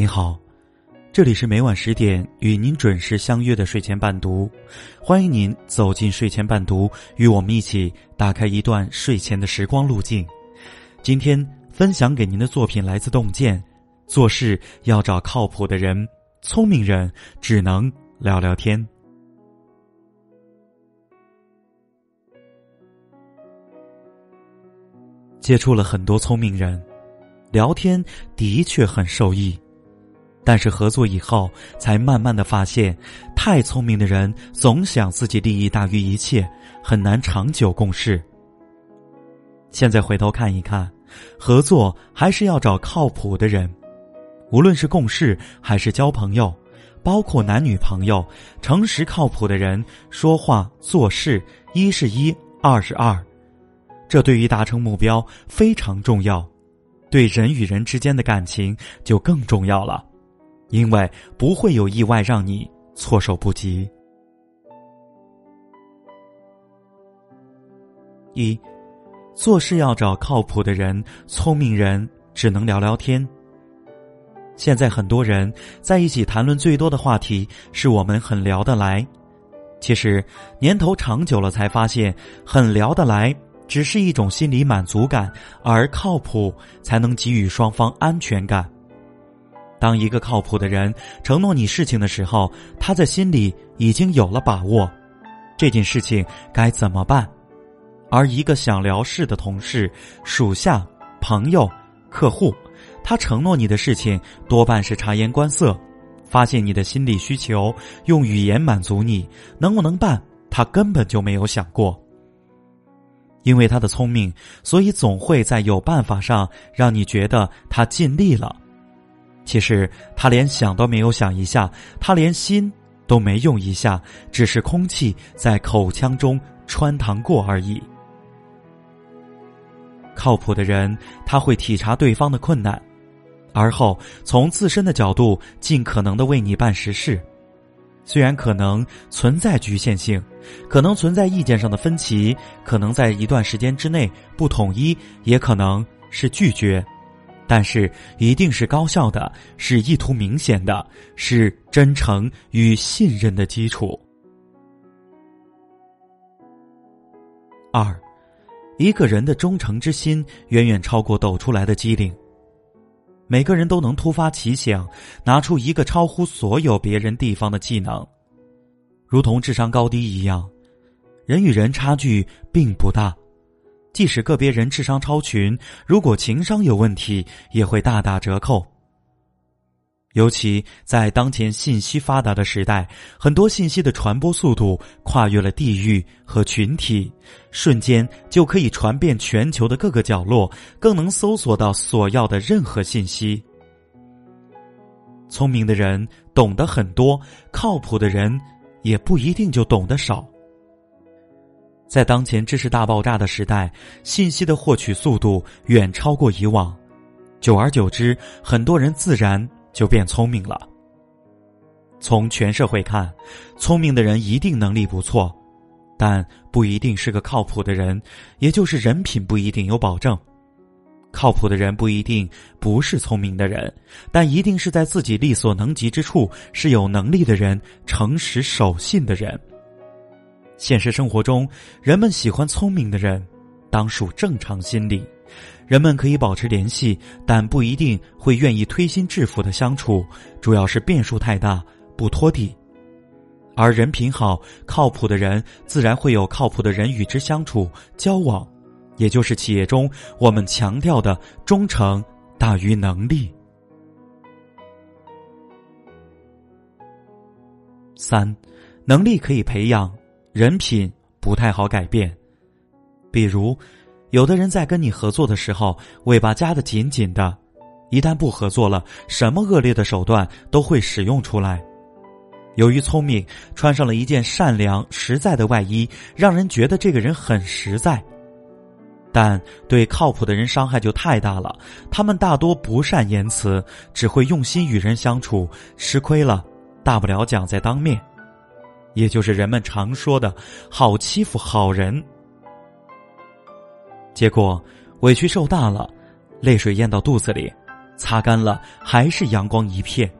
您好，这里是每晚十点与您准时相约的睡前伴读，欢迎您走进睡前伴读，与我们一起打开一段睡前的时光路径。今天分享给您的作品来自洞见，做事要找靠谱的人，聪明人只能聊聊天。接触了很多聪明人，聊天的确很受益。但是合作以后，才慢慢的发现，太聪明的人总想自己利益大于一切，很难长久共事。现在回头看一看，合作还是要找靠谱的人，无论是共事还是交朋友，包括男女朋友，诚实靠谱的人说话做事一是一，二是二，这对于达成目标非常重要，对人与人之间的感情就更重要了。因为不会有意外让你措手不及。一，做事要找靠谱的人，聪明人只能聊聊天。现在很多人在一起谈论最多的话题是我们很聊得来，其实年头长久了才发现，很聊得来只是一种心理满足感，而靠谱才能给予双方安全感。当一个靠谱的人承诺你事情的时候，他在心里已经有了把握，这件事情该怎么办；而一个想聊事的同事、属下、朋友、客户，他承诺你的事情多半是察言观色，发现你的心理需求，用语言满足你，能不能办，他根本就没有想过。因为他的聪明，所以总会在有办法上让你觉得他尽力了。其实他连想都没有想一下，他连心都没用一下，只是空气在口腔中穿堂过而已。靠谱的人，他会体察对方的困难，而后从自身的角度尽可能的为你办实事。虽然可能存在局限性，可能存在意见上的分歧，可能在一段时间之内不统一，也可能是拒绝。但是一定是高效的，是意图明显的，是真诚与信任的基础。二，一个人的忠诚之心远远超过抖出来的机灵。每个人都能突发奇想，拿出一个超乎所有别人地方的技能，如同智商高低一样，人与人差距并不大。即使个别人智商超群，如果情商有问题，也会大打折扣。尤其在当前信息发达的时代，很多信息的传播速度跨越了地域和群体，瞬间就可以传遍全球的各个角落，更能搜索到所要的任何信息。聪明的人懂得很多，靠谱的人也不一定就懂得少。在当前知识大爆炸的时代，信息的获取速度远超过以往，久而久之，很多人自然就变聪明了。从全社会看，聪明的人一定能力不错，但不一定是个靠谱的人，也就是人品不一定有保证。靠谱的人不一定不是聪明的人，但一定是在自己力所能及之处是有能力的人，诚实守信的人。现实生活中，人们喜欢聪明的人，当属正常心理。人们可以保持联系，但不一定会愿意推心置腹的相处，主要是变数太大，不拖地。而人品好、靠谱的人，自然会有靠谱的人与之相处交往，也就是企业中我们强调的忠诚大于能力。三，能力可以培养。人品不太好改变，比如，有的人在跟你合作的时候，尾巴夹得紧紧的，一旦不合作了，什么恶劣的手段都会使用出来。由于聪明，穿上了一件善良实在的外衣，让人觉得这个人很实在。但对靠谱的人伤害就太大了，他们大多不善言辞，只会用心与人相处，吃亏了，大不了讲在当面。也就是人们常说的“好欺负好人”，结果委屈受大了，泪水咽到肚子里，擦干了还是阳光一片。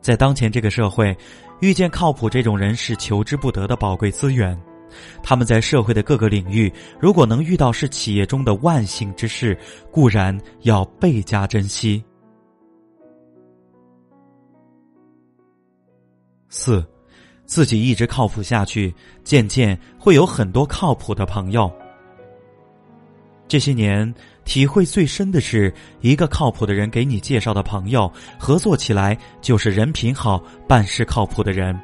在当前这个社会，遇见靠谱这种人是求之不得的宝贵资源。他们在社会的各个领域，如果能遇到是企业中的万幸之事，固然要倍加珍惜。四，自己一直靠谱下去，渐渐会有很多靠谱的朋友。这些年体会最深的是，一个靠谱的人给你介绍的朋友，合作起来就是人品好、办事靠谱的人；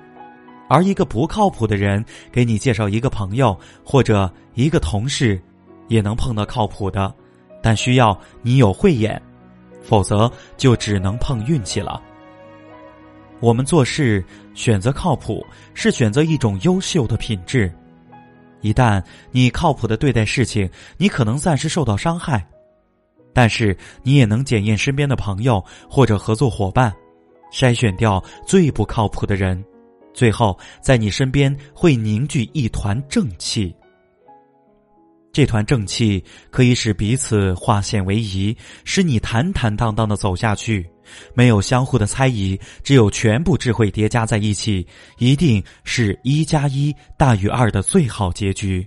而一个不靠谱的人给你介绍一个朋友或者一个同事，也能碰到靠谱的，但需要你有慧眼，否则就只能碰运气了。我们做事选择靠谱，是选择一种优秀的品质。一旦你靠谱的对待事情，你可能暂时受到伤害，但是你也能检验身边的朋友或者合作伙伴，筛选掉最不靠谱的人，最后在你身边会凝聚一团正气。这团正气可以使彼此化险为夷，使你坦坦荡荡的走下去。没有相互的猜疑，只有全部智慧叠加在一起，一定是一加一大于二的最好结局。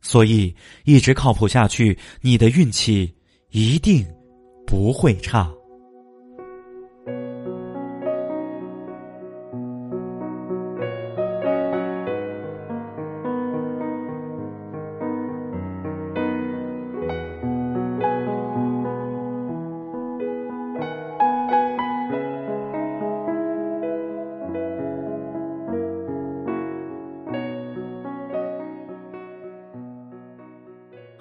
所以，一直靠谱下去，你的运气一定不会差。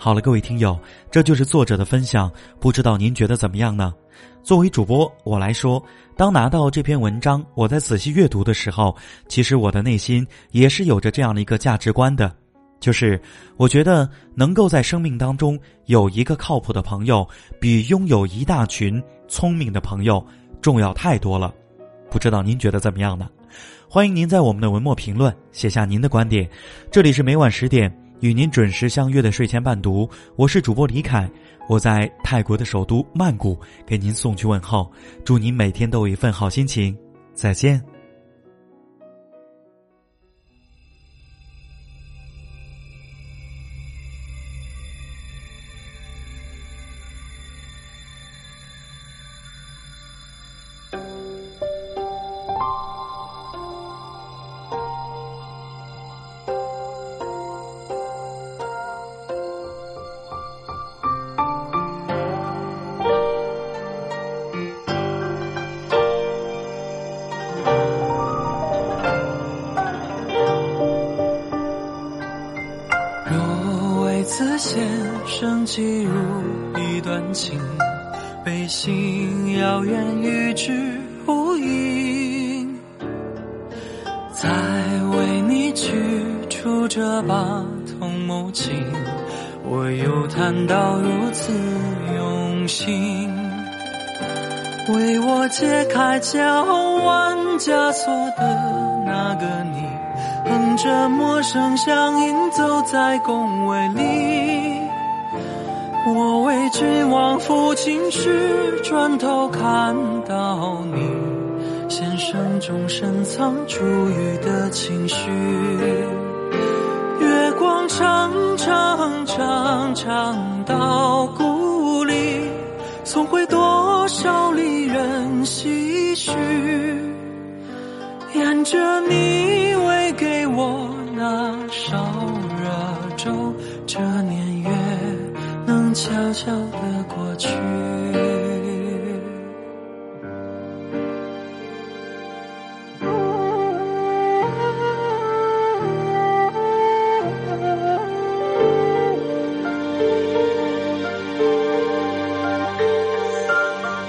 好了，各位听友，这就是作者的分享，不知道您觉得怎么样呢？作为主播，我来说，当拿到这篇文章，我在仔细阅读的时候，其实我的内心也是有着这样的一个价值观的，就是我觉得能够在生命当中有一个靠谱的朋友，比拥有一大群聪明的朋友重要太多了。不知道您觉得怎么样呢？欢迎您在我们的文末评论写下您的观点。这里是每晚十点。与您准时相约的睡前伴读，我是主播李凯，我在泰国的首都曼谷给您送去问候，祝您每天都有一份好心情，再见。如一段情，背信遥远与之无影。再为你取出这把桐木琴，我又谈到如此用心，为我解开交换枷锁的那个你。哼着陌生乡音，走在宫闱里。我为君王抚琴时，转头看到你，弦声中深藏珠玉的情绪。月光长长长长到故里，送回多少离人唏嘘。沿着你悄悄地过去。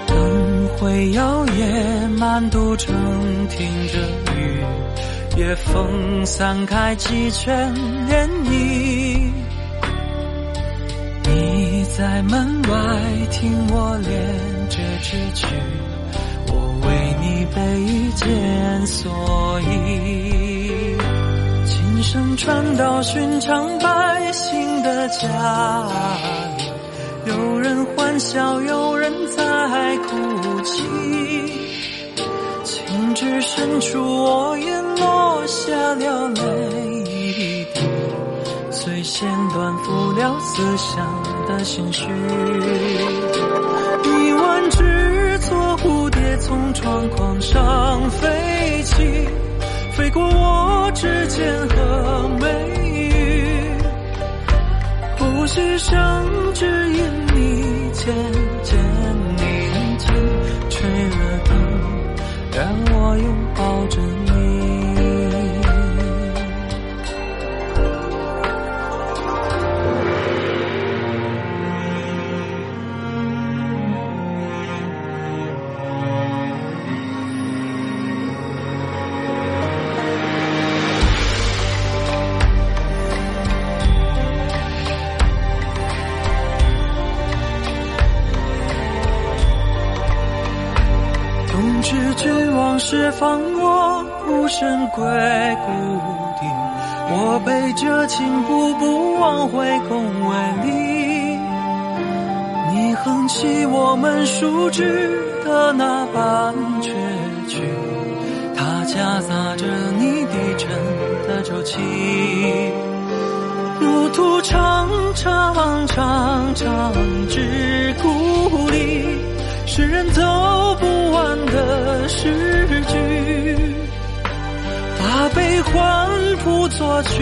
灯会摇曳，满都城听着雨。夜风散开几圈涟漪，在门外听我练这支曲，我为你背一件蓑衣。琴声传到寻常百姓的家里，有人欢笑，有人在哭泣。情至深处，我也落下了泪一滴，随弦断付了思乡的心绪。一万只错蝴蝶从窗框上飞起，飞过我指尖和眉宇，呼吸声只因你渐渐宁静，吹了灯，让我拥抱着你。放我孤身归故地，我背着琴步步往回宫闱里。你哼起我们熟知的那般绝句，它夹杂着你低沉的周期。路途长长长长至故里，世人走把悲欢谱作曲，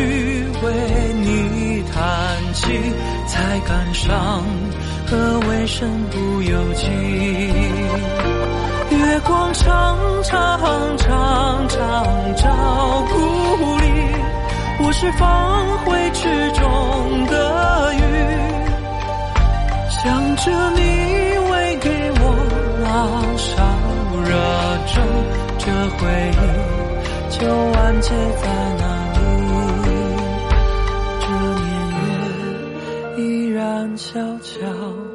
为你弹起，才感伤何为身不由己。月光长长长长照故里。我是放回池中的鱼，想着你喂给我老烧热粥，这回忆就完结在哪里。这年月依然悄悄。